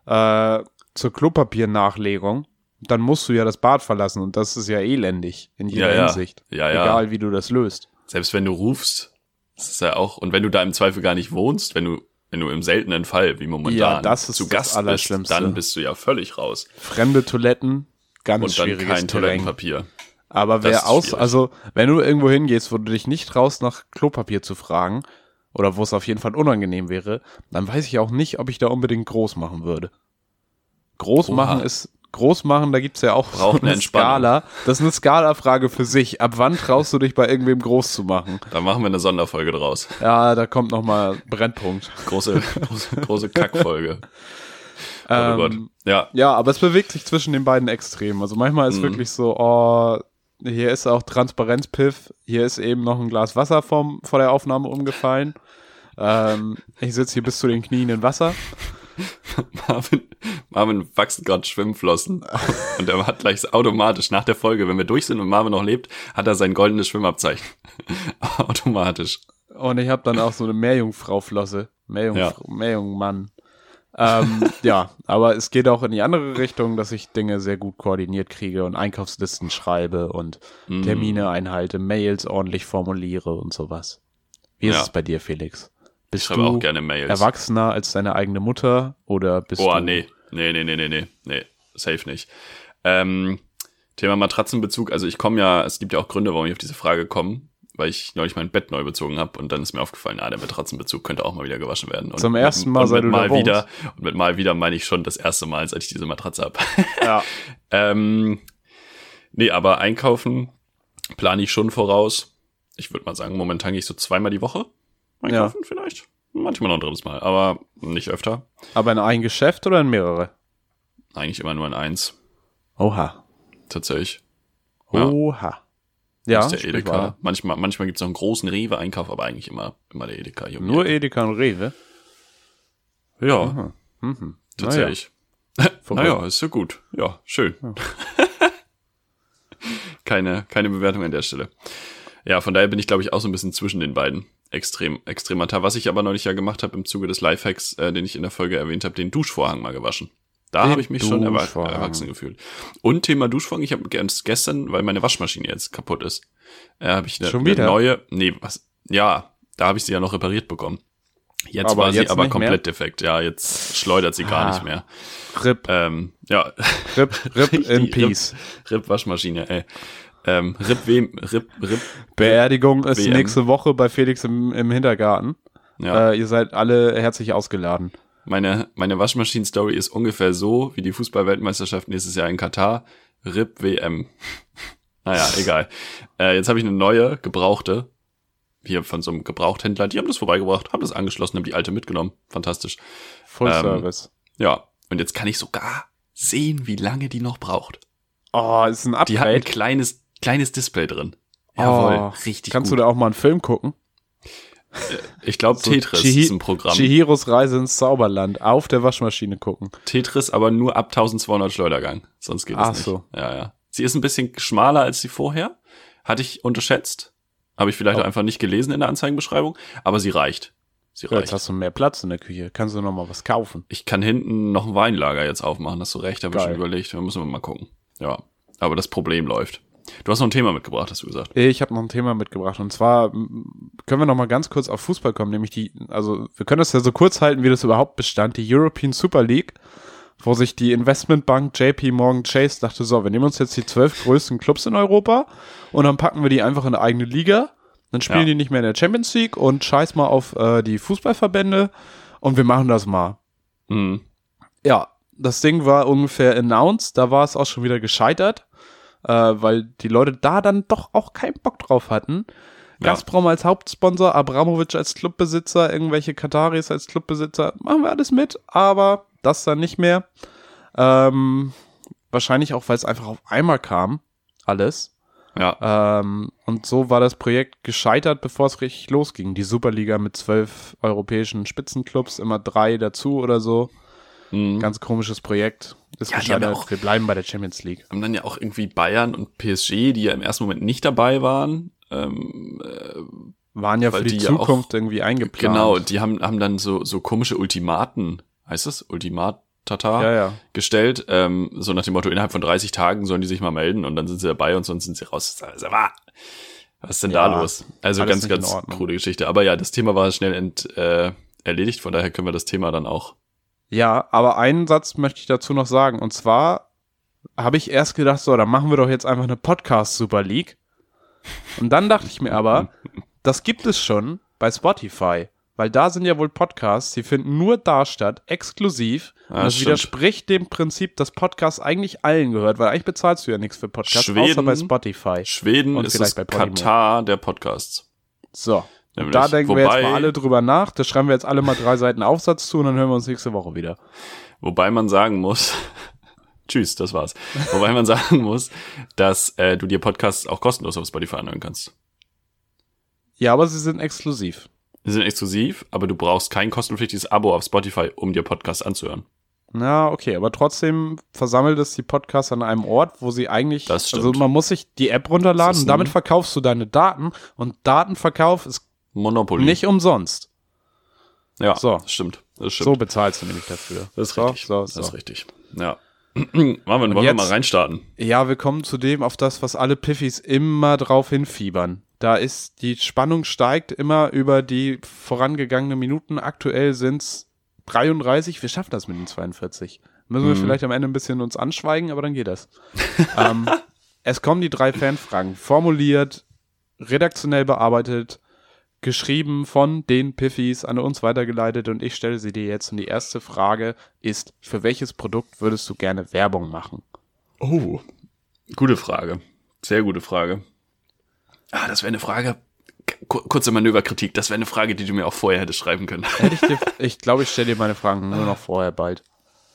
äh, zur Klopapiernachlegung, dann musst du ja das Bad verlassen und das ist ja elendig in jeder Ja, ja. Hinsicht. Ja, ja. Egal wie du das löst. Selbst wenn du rufst, das ist ja auch, und wenn du da im Zweifel gar nicht wohnst, wenn du, wenn du im seltenen Fall, wie momentan, Ja, das ist zu das Gast bist, dann bist du ja völlig raus. Fremde Toiletten, ganz Und dann schwieriges kein Terrain. Toilettenpapier. Aber wer aus, schwierig. also wenn du irgendwo hingehst, wo du dich nicht traust, nach Klopapier zu fragen, oder wo es auf jeden Fall unangenehm wäre, dann weiß ich auch nicht, ob ich da unbedingt groß machen würde. Groß Oha. machen ist, groß machen, da gibt's ja auch Braucht eine Entspannung. Skala. Das ist eine Skala-Frage für sich. Ab wann traust du dich bei irgendwem groß zu machen? Da machen wir eine Sonderfolge draus. Ja, da kommt nochmal Brennpunkt. Große, große, große Kackfolge. Oh Ähm, Gott. Ja, Ja, aber es bewegt sich zwischen den beiden Extremen. Also manchmal ist Mhm. wirklich so, oh, hier ist auch Transparenzpiff, hier ist eben noch ein Glas Wasser vom, vor der Aufnahme umgefallen. Ähm, ich sitze hier bis zu den Knien in Wasser. Marvin, Marvin wachsen gerade Schwimmflossen und er hat gleich automatisch nach der Folge, wenn wir durch sind und Marvin noch lebt, hat er sein goldenes Schwimmabzeichen. automatisch. Und ich habe dann auch so eine Meerjungfrau-Flosse. Meerjungfrau, Meerjungmann. Ähm, ja, aber es geht auch in die andere Richtung, dass ich Dinge sehr gut koordiniert kriege und Einkaufslisten schreibe und Mm. Termine einhalte, Mails ordentlich formuliere und sowas. Wie ist Ja. es bei dir, Felix? Ich Bist schreibe du auch gerne Mails. erwachsener als deine eigene Mutter oder bist Oh, du nee. Nee, nee, nee, nee, nee. Nee, safe nicht. Ähm, Thema Matratzenbezug. Also ich komme ja, es gibt ja auch Gründe, warum ich auf diese Frage komme, weil ich neulich mein Bett neu bezogen habe und dann ist mir aufgefallen, ah, der Matratzenbezug könnte auch mal wieder gewaschen werden. Und Zum ersten Mal, und seit mit mal wieder Und mit mal wieder meine ich schon das erste Mal, seit ich diese Matratze habe. Ja. ähm, nee, aber einkaufen plane ich schon voraus. Ich würde mal sagen, momentan gehe ich so zweimal die Woche einkaufen vielleicht. Manchmal noch ein drittes Mal, aber nicht öfter. Aber in ein Geschäft oder in mehrere? Eigentlich immer nur in eins, Oha. tatsächlich. Ja. Oha. Ja, ist der Edeka. Manchmal, manchmal gibt's noch einen großen Rewe-Einkauf, aber eigentlich immer, immer der Edeka. Die Nur. Edeka und Rewe. Ja, Aha. Mhm. tatsächlich. Verrückt. Naja, ist ja gut. Ja, schön. keine, keine Bewertung an der Stelle. Ja, von daher bin ich, glaube ich, auch so ein bisschen zwischen den beiden. Extrem, extremater. Was ich aber neulich ja gemacht habe im Zuge des Lifehacks, äh, den ich in der Folge erwähnt habe, den Duschvorhang mal gewaschen. Da habe ich mich schon erwa Duschvorhang. erwachsen gefühlt. Und Thema Duschvorhang, ich habe gestern, weil meine Waschmaschine jetzt kaputt ist, äh, habe ich eine, Schon eine wieder? neue, nee, was, ja, da habe ich sie ja noch repariert bekommen. Jetzt Aber war sie jetzt aber nicht komplett mehr? defekt. Ja, jetzt schleudert sie gar Ah. nicht mehr. RIP, Ähm, ja, RIP, RIP in Peace. RIP Waschmaschine, ey. Ähm, RIP wem, RIP, RIP, Beerdigung ist WM. nächste Woche bei Felix im, im Hintergarten. ja. Äh, ihr seid alle herzlich ausgeladen. Meine, meine Waschmaschinen-Story ist ungefähr so wie die Fußball-Weltmeisterschaft nächstes Jahr in Katar. RIP WM. naja, egal. Äh, jetzt habe ich eine neue, gebrauchte. Hier von so einem Gebrauchthändler. Die haben das vorbeigebracht, haben das angeschlossen, haben die alte mitgenommen. Fantastisch. Full ähm, Service. Ja. Und jetzt kann ich sogar sehen, wie lange die noch braucht. Oh, ist ein Upgrade. Die hat ein kleines, kleines Display drin. Jawohl, oh, richtig Kannst gut. du da auch mal einen Film gucken? Ich glaube, so Tetris Chihi ist ein Programm. Chihiros Reise ins Zauberland auf der Waschmaschine gucken. Tetris, aber nur ab 1200 Schleudergang. Sonst geht es nicht. Ach so. Ja, ja. Sie ist ein bisschen schmaler als sie vorher. Hatte ich unterschätzt. Habe ich vielleicht oh. einfach nicht gelesen in der Anzeigenbeschreibung. Aber sie reicht. Sie reicht. Jetzt hast du mehr Platz in der Küche. Kannst du noch mal was kaufen. Ich kann hinten noch ein Weinlager jetzt aufmachen. Hast du recht. Habe ich schon überlegt. Da müssen wir mal gucken. Ja. Aber das Problem läuft. Du hast noch ein Thema mitgebracht, hast du gesagt. Ich habe noch ein Thema mitgebracht und zwar können wir noch mal ganz kurz auf Fußball kommen, nämlich die, also wir können das ja so kurz halten, wie das überhaupt bestand, die European Super League, wo sich die Investmentbank JP Morgan Chase dachte, so, wir nehmen uns jetzt die zwölf größten Clubs in Europa und dann packen wir die einfach in eine eigene Liga, dann spielen ja. die nicht mehr in der Champions League und scheiß mal auf äh, die Fußballverbände und wir machen das mal. Mhm. Ja, das Ding war ungefähr announced, da war es auch schon wieder gescheitert äh, weil die Leute da dann doch auch keinen Bock drauf hatten. Ja. Gazprom als Hauptsponsor, Abramovic als Clubbesitzer, irgendwelche Kataris als Clubbesitzer, machen wir alles mit, aber das dann nicht mehr. Ähm, wahrscheinlich auch, weil es einfach auf einmal kam, alles. Ja. Ähm, und so war das Projekt gescheitert, bevor es richtig losging. Die Superliga mit zwölf europäischen Spitzenclubs, immer drei dazu oder so. Mhm. Ganz komisches Projekt. Ist ja, gescheitert. Auch, wir bleiben bei der Champions League. Haben dann ja auch irgendwie Bayern und PSG, die ja im ersten Moment nicht dabei waren, ähm, äh, waren ja für die, die Zukunft ja auch, irgendwie eingeplant. Genau, die haben, haben dann so, so komische Ultimaten, heißt das? Ultimat Tata ja, ja. gestellt, ähm, so nach dem Motto, innerhalb von 30 Tagen sollen die sich mal melden und dann sind sie dabei und sonst sind sie raus. Also, was ist denn ja, da los? Also ganz, ganz krude Geschichte. Aber ja, das Thema war schnell ent, äh, erledigt, von daher können wir das Thema dann auch ja, aber einen Satz möchte ich dazu noch sagen. Und zwar habe ich erst gedacht, so, dann machen wir doch jetzt einfach eine Podcast-Super League. Und dann dachte ich mir aber, das gibt es schon bei Spotify. Weil da sind ja wohl Podcasts, die finden nur da statt, exklusiv. Ah, und das stimmt. widerspricht dem Prinzip, dass Podcast eigentlich allen gehört, weil eigentlich bezahlst du ja nichts für Podcasts, Schweden, außer bei Spotify. Schweden und ist das Katar der Podcasts. So. Nämlich, da denken wobei, wir jetzt mal alle drüber nach. Da schreiben wir jetzt alle mal drei Seiten Aufsatz zu und dann hören wir uns nächste Woche wieder. Wobei man sagen muss, tschüss, das war's. Wobei man sagen muss, dass äh, du dir Podcasts auch kostenlos auf Spotify anhören kannst. Ja, aber sie sind exklusiv. Sie sind exklusiv, aber du brauchst kein kostenpflichtiges Abo auf Spotify, um dir Podcasts anzuhören. Na, okay, aber trotzdem versammelt es die Podcasts an einem Ort, wo sie eigentlich, das also man muss sich die App runterladen und damit verkaufst du deine Daten und Datenverkauf ist Monopoly. Nicht umsonst. Ja, so. das stimmt. Das stimmt. So bezahlst du nämlich dafür. Das ist so, richtig. So, so. Das ist richtig. Ja. Marvin, wollen jetzt, wir mal reinstarten? Ja, wir kommen zu dem, auf das, was alle Piffys immer drauf hinfiebern. Da ist, die Spannung steigt immer über die vorangegangenen Minuten. Aktuell sind's 33. Wir schaffen das mit den 42. Müssen mhm. wir vielleicht am Ende ein bisschen uns anschweigen, aber dann geht das. ähm, es kommen die drei Fanfragen. Formuliert, redaktionell bearbeitet, geschrieben von den Piffys an uns weitergeleitet und ich stelle sie dir jetzt. Und die erste Frage ist, für welches Produkt würdest du gerne Werbung machen? Oh, gute Frage. Sehr gute Frage. Ah, das wäre eine Frage. Kurze Manöverkritik, das wäre eine Frage, die du mir auch vorher hättest schreiben können. Hätte ich dir, ich glaube, ich stelle dir meine Fragen nur noch vorher bald.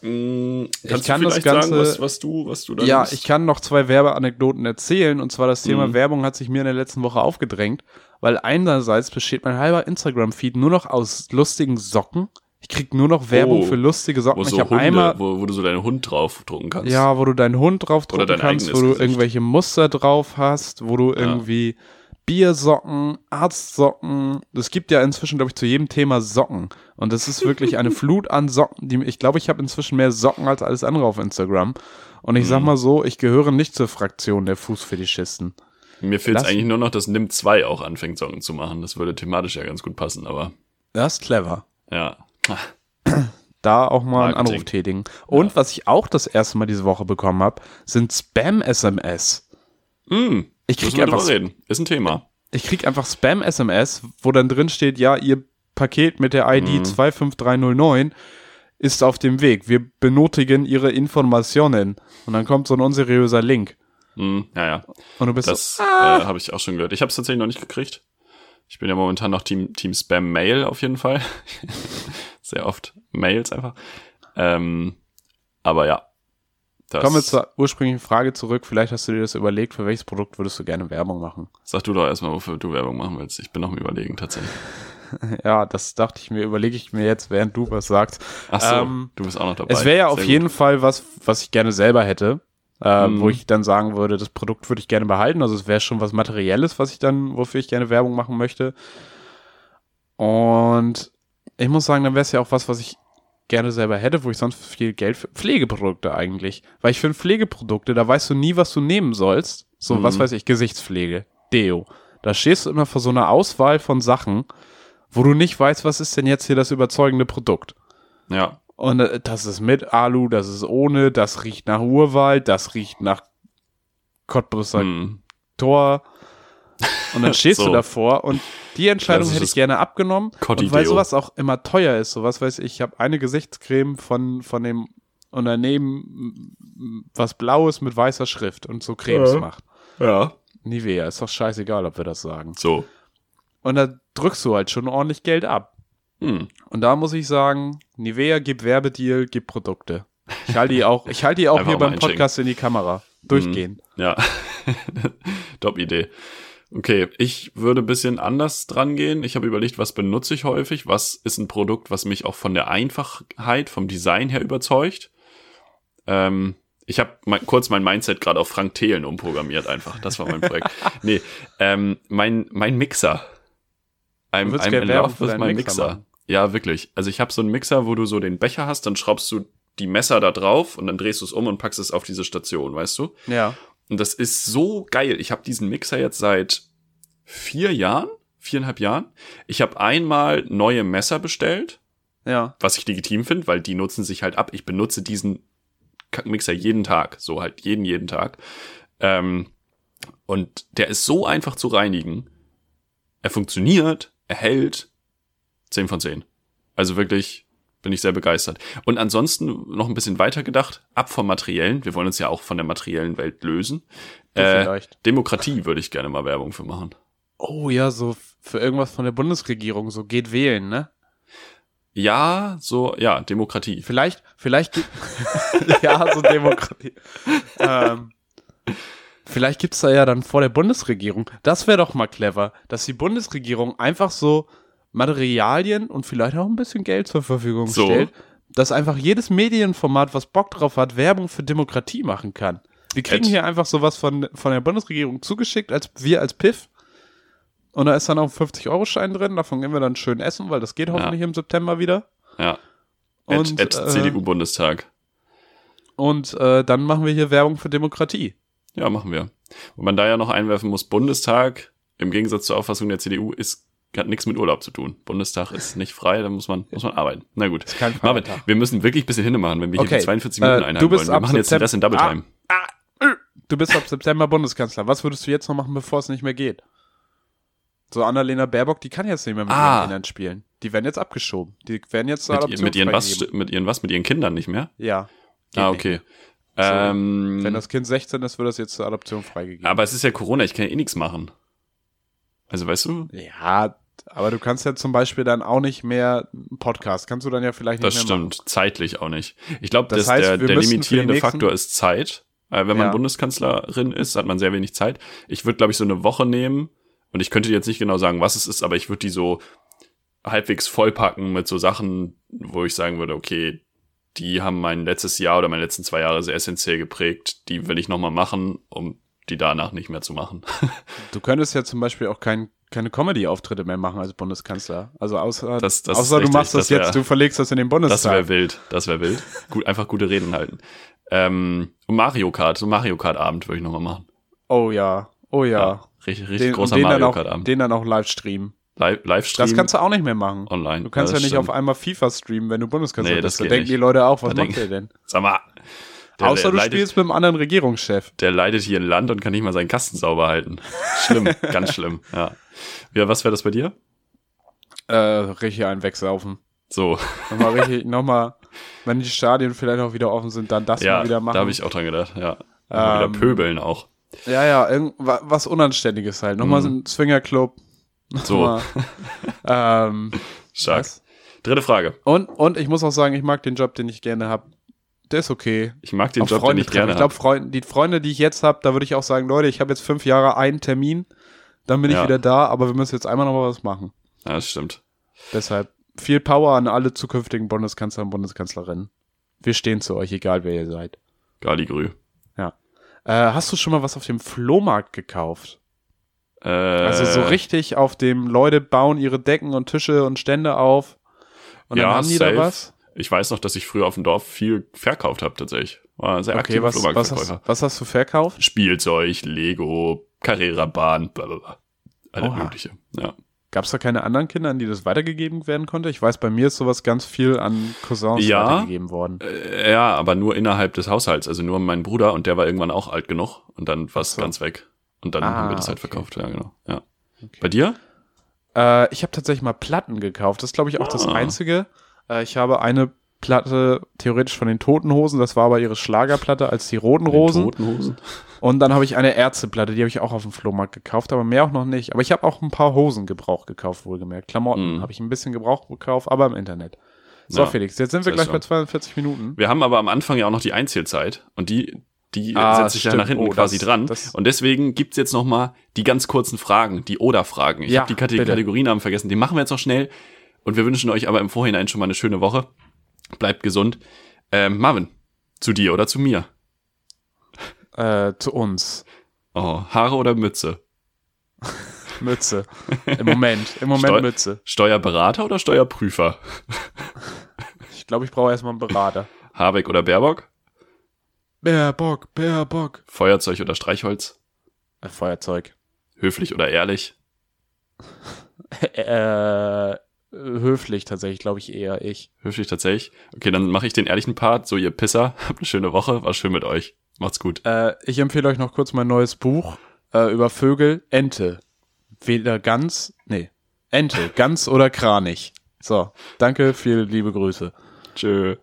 Mm, kannst ich kann das Ganze, sagen, was, was, du, was du da Ja, hast? ich kann noch zwei Werbeanekdoten erzählen. Und zwar das Thema mhm. Werbung hat sich mir in der letzten Woche aufgedrängt weil einerseits besteht mein halber Instagram-Feed nur noch aus lustigen Socken. Ich krieg nur noch Werbung oh, für lustige Socken. Wo so ich Hunde, einmal, wo, wo du so deinen Hund draufdrucken kannst. Ja, wo du deinen Hund draufdrucken kannst, wo du Gesicht. irgendwelche Muster drauf hast, wo du ja. irgendwie Biersocken, Arztsocken. Es gibt ja inzwischen, glaube ich, zu jedem Thema Socken. Und das ist wirklich eine Flut an Socken. Die, ich glaube, ich habe inzwischen mehr Socken als alles andere auf Instagram. Und ich mhm. sag mal so, ich gehöre nicht zur Fraktion der Fußfetischisten. Mir fehlt es eigentlich nur noch, dass Nim 2 auch anfängt, Socken zu machen. Das würde thematisch ja ganz gut passen, aber. Das ist clever. Ja. Da auch mal Marketing. einen Anruf tätigen. Und ja. was ich auch das erste Mal diese Woche bekommen habe, sind Spam-SMS. Mm, ich krieg einfach reden. Ist ein Thema. Ich krieg einfach Spam-SMS, wo dann drin steht, ja, ihr Paket mit der ID mm. 25309 ist auf dem Weg. Wir benötigen Ihre Informationen. Und dann kommt so ein unseriöser Link. Hm, ja, ja. Und du bist Das so, ah, äh, habe ich auch schon gehört. Ich habe es tatsächlich noch nicht gekriegt. Ich bin ja momentan noch Team, Team Spam Mail auf jeden Fall. Sehr oft Mails einfach. Ähm, aber ja. Das, kommen wir zur ursprünglichen Frage zurück. Vielleicht hast du dir das überlegt, für welches Produkt würdest du gerne Werbung machen? Sag du doch erstmal, wofür du Werbung machen willst. Ich bin noch am überlegen tatsächlich. Ja, das dachte ich mir, überlege ich mir jetzt, während du was sagst. Ach so, Ähm, du bist auch noch dabei. Es wäre ja auf Sehr jeden Fall was, was ich gerne selber hätte, äh, Mhm. wo ich dann sagen würde, das Produkt würde ich gerne behalten. Also es wäre schon was Materielles, was ich dann, wofür ich gerne Werbung machen möchte. Und ich muss sagen, dann wäre es ja auch was, was ich gerne selber hätte, wo ich sonst viel Geld für Pflegeprodukte eigentlich. Weil ich finde Pflegeprodukte, da weißt du nie, was du nehmen sollst. So, Mhm. was weiß ich, Gesichtspflege, Deo. Da stehst du immer vor so einer Auswahl von Sachen, wo du nicht weißt, was ist denn jetzt hier das überzeugende Produkt. Ja, Und äh, das ist mit Alu, das ist ohne, das riecht nach Urwald, das riecht nach Cottbusser hm. Tor. Und dann stehst So. du davor und die Entscheidung hätte ich gerne abgenommen. Und weil sowas auch immer teuer ist, sowas weiß ich, ich habe eine Gesichtscreme von, von dem Unternehmen, was blaues mit weißer Schrift und so Cremes Ja. macht. ja. Nivea, ist doch scheißegal, ob wir das sagen. So. Und da drückst du halt schon ordentlich Geld ab. Hm. Und da muss ich sagen, Nivea gibt Werbedeal, gibt Produkte. Ich halte die auch, ich halte die auch Einfach hier beim. Podcast in die Kamera. Durchgehen. Ja. Top-Idee. Okay, ich würde ein bisschen anders dran gehen. Ich habe überlegt, was benutze ich häufig? Was ist ein Produkt, was mich auch von der Einfachheit, vom Design her überzeugt? Ähm, ich habe mein, kurz mein Mindset gerade auf Frank Thelen umprogrammiert einfach. Das war mein Projekt. nee, ähm, mein, mein Mixer. Würdest I'm in love with my Mixer Mixer. Ja, wirklich. Also ich habe so einen Mixer, wo du so den Becher hast, dann schraubst du die Messer da drauf und dann drehst du es um und packst es auf diese Station, weißt du? Ja. Und das ist so geil. Ich habe diesen Mixer jetzt seit vier Jahren, viereinhalb Jahren. Ich habe einmal neue Messer bestellt, Ja. was ich legitim finde, weil die nutzen sich halt ab. Ich benutze diesen Kackmixer jeden Tag, so halt jeden, jeden Tag. Ähm, und der ist so einfach zu reinigen. Er funktioniert, er hält 10 von 10. Also wirklich bin ich sehr begeistert. Und ansonsten noch ein bisschen weiter gedacht, ab vom Materiellen. Wir wollen uns ja auch von der materiellen Welt lösen. Äh. Demokratie würde ich gerne mal Werbung für machen. Oh ja, so für irgendwas von der Bundesregierung, so geht wählen, ne? Ja, so, ja, Demokratie. Vielleicht, vielleicht gibt ja, so Demokratie. ähm, vielleicht gibt's da ja dann vor der Bundesregierung, das wäre doch mal clever, dass die Bundesregierung einfach so Materialien und vielleicht auch ein bisschen Geld zur Verfügung So. stellt, dass einfach jedes Medienformat, was Bock drauf hat, Werbung für Demokratie machen kann. Wir kriegen Ed. hier einfach sowas von, von der Bundesregierung zugeschickt, als wir als Piff. Und da ist dann auch ein 50-Euro-Schein drin, davon gehen wir dann schön essen, weil das geht hoffentlich im September wieder. Ja. Und, Ed äh, CDU-Bundestag. Und äh, dann machen wir hier Werbung für Demokratie. Ja, machen wir. Und man da ja noch einwerfen muss, Bundestag, im Gegensatz zur Auffassung der CDU, ist, hat nichts mit Urlaub zu tun. Bundestag ist nicht frei, da muss man, muss man arbeiten. Na gut. Marvin, wir müssen wirklich ein bisschen hinmachen, wenn wir hier Okay, die 42 Minuten äh, einhalten du bist wollen. Wir machen jetzt den Rest in Double Ah. Time. Du bist ab September Bundeskanzler. Was würdest du jetzt noch machen, bevor es nicht mehr geht? So Annalena Baerbock, die kann jetzt nicht mehr mit Ah. ihren Kindern spielen. Die werden jetzt abgeschoben. Die werden jetzt zur Mit, Adoption mit, ihren was, mit ihren was? Mit ihren Kindern nicht mehr? Ja. ah, okay. Ähm, Wenn das Kind 16 ist, wird das jetzt zur Adoption freigegeben. aber es ist ja Corona, ich kann ja eh nichts machen. Also weißt du, ja, aber du kannst ja zum Beispiel dann auch nicht mehr Podcast. Kannst du dann ja vielleicht nicht das mehr stimmt. Zeitlich auch nicht. Ich glaube, Das heißt, der, der limitierende Faktor ist Zeit. Äh, wenn man Ja. Bundeskanzlerin ist, hat man sehr wenig Zeit. Ich würde, glaube ich, so eine Woche nehmen und ich könnte jetzt nicht genau sagen, was es ist, aber ich würde die so halbwegs vollpacken mit so Sachen, wo ich sagen würde, okay, die haben mein letztes Jahr oder meine letzten zwei Jahre sehr essentiell geprägt. Die will ich nochmal machen, um die danach nicht mehr zu machen. Du könntest ja zum Beispiel auch kein, keine Comedy-Auftritte mehr machen als Bundeskanzler. Also außer, Das- das außer du richtig, machst das, das wär- jetzt, du verlegst das in den Das Bundestag. wäre wild, das wäre wild. Gut, einfach gute Reden halten. Ähm, Mario Kart, so Mario Kart Abend würde ich nochmal machen. oh ja, oh ja. Richtig, richtig Den, großer den, Mario auch, Kart Abend. den dann auch live streamen. Live, Livestream Das kannst du auch nicht mehr machen. online. Du kannst ja, das nicht stimmt. auf einmal FIFA streamen, wenn du Bundeskanzler Nee, das bist. Da geht denken nicht. die Leute auch, was Da macht denk- der denn? Sag mal. Der, Außer der, du leidet, spielst mit einem anderen Regierungschef. der leidet hier ein Land und kann nicht mal seinen Kasten sauber halten. Schlimm, ganz schlimm. Ja. ja was wäre das bei dir? Äh, richtig einen wegsaufen. So, Nochmal richtig, nochmal, wenn die Stadien vielleicht auch wieder offen sind, dann das ja, mal wieder machen. da habe ich auch dran gedacht, ja. Ähm, wieder pöbeln auch. Ja, ja, irgend, wa- was Unanständiges halt. Nochmal so ein Swingerclub. Mhm. So, ähm, stark. was? Dritte Frage. Und, und ich muss auch sagen, ich mag den Job, den ich gerne habe. Der ist okay. Ich mag den Auch Job, den Freunde ich treffen. gerne Ich glaube, habe. Freunde, die Freunde, die ich jetzt habe, da würde ich auch sagen, Leute, ich habe jetzt fünf Jahre einen Termin, dann bin ich Ja. wieder da, aber wir müssen jetzt einmal noch mal was machen. Ja, das stimmt. Deshalb viel Power an alle zukünftigen Bundeskanzler und Bundeskanzlerinnen. Wir stehen zu euch, egal wer ihr seid. Galigrü. Ja. Äh, hast du schon mal was auf dem Flohmarkt gekauft? Äh, Also so richtig auf dem Leute bauen ihre Decken und Tische und Stände auf und dann Ja, haben die safe. da was? Ich weiß noch, dass ich früher auf dem Dorf viel verkauft habe, tatsächlich. War sehr Okay, was, was, hast, was hast du verkauft? Spielzeug, Lego, Carrera-Bahn, blablabla. Alles Oha. mögliche. Ja. Gab es da keine anderen Kinder, an die das weitergegeben werden konnte? Ich weiß, bei mir ist sowas ganz viel an Cousins Ja. weitergegeben worden. Äh, ja, aber nur innerhalb des Haushalts. Also nur mein Bruder und der war irgendwann auch alt genug und dann war es so. ganz weg. Und dann Ah, haben wir das halt okay. verkauft. Ja, genau. Ja. Bei dir? Äh, ich habe tatsächlich mal Platten gekauft. Das ist, glaube ich, auch das Ah. Einzige. Äh, ich habe eine Platte theoretisch von den Toten Hosen, das war aber ihre Schlagerplatte als die Roten Rosen. Roten Hosen. Und dann habe ich eine Ärzteplatte, die habe ich auch auf dem Flohmarkt gekauft, aber mehr auch noch nicht. Aber ich habe auch ein paar Hosen Gebrauch gekauft, wohlgemerkt. Klamotten Mhm. habe ich ein bisschen Gebrauch gekauft, aber im Internet. So, Ja, Felix, jetzt sind wir gleich bei schön. 42 Minuten. Wir haben aber am Anfang ja auch noch die Einzählzeit und die, die Ah, setzt sich ja nach hinten Oh, quasi das- dran. das- und deswegen gibt's jetzt noch mal die ganz kurzen Fragen, die Oder-Fragen. Ich Ja, habe die. Kategorienamen vergessen. Die machen wir jetzt noch schnell und wir wünschen euch aber im Vorhinein schon mal eine schöne Woche. Bleibt gesund. Ähm, Marvin, zu dir oder zu mir? Äh, zu uns. Oh, Haare oder Mütze? Mütze. Im Moment. Im Moment Steu- Mütze. Steuerberater oder Steuerprüfer? Ich glaube, ich brauche erstmal einen Berater. Habeck oder Baerbock? Bärbock, Bärbock. Feuerzeug oder Streichholz? Äh, Feuerzeug. Höflich oder ehrlich? Äh, höflich tatsächlich, glaube ich eher ich. Höflich tatsächlich. Okay, dann mache ich den ehrlichen Part. So, ihr Pisser, habt eine schöne Woche. War schön mit euch. Macht's gut. Äh, ich empfehle euch noch kurz mein neues Buch äh, über Vögel. Ente. Weder ganz, nee, Ente, ganz oder Kranich. So, danke, viele liebe Grüße. Tschö.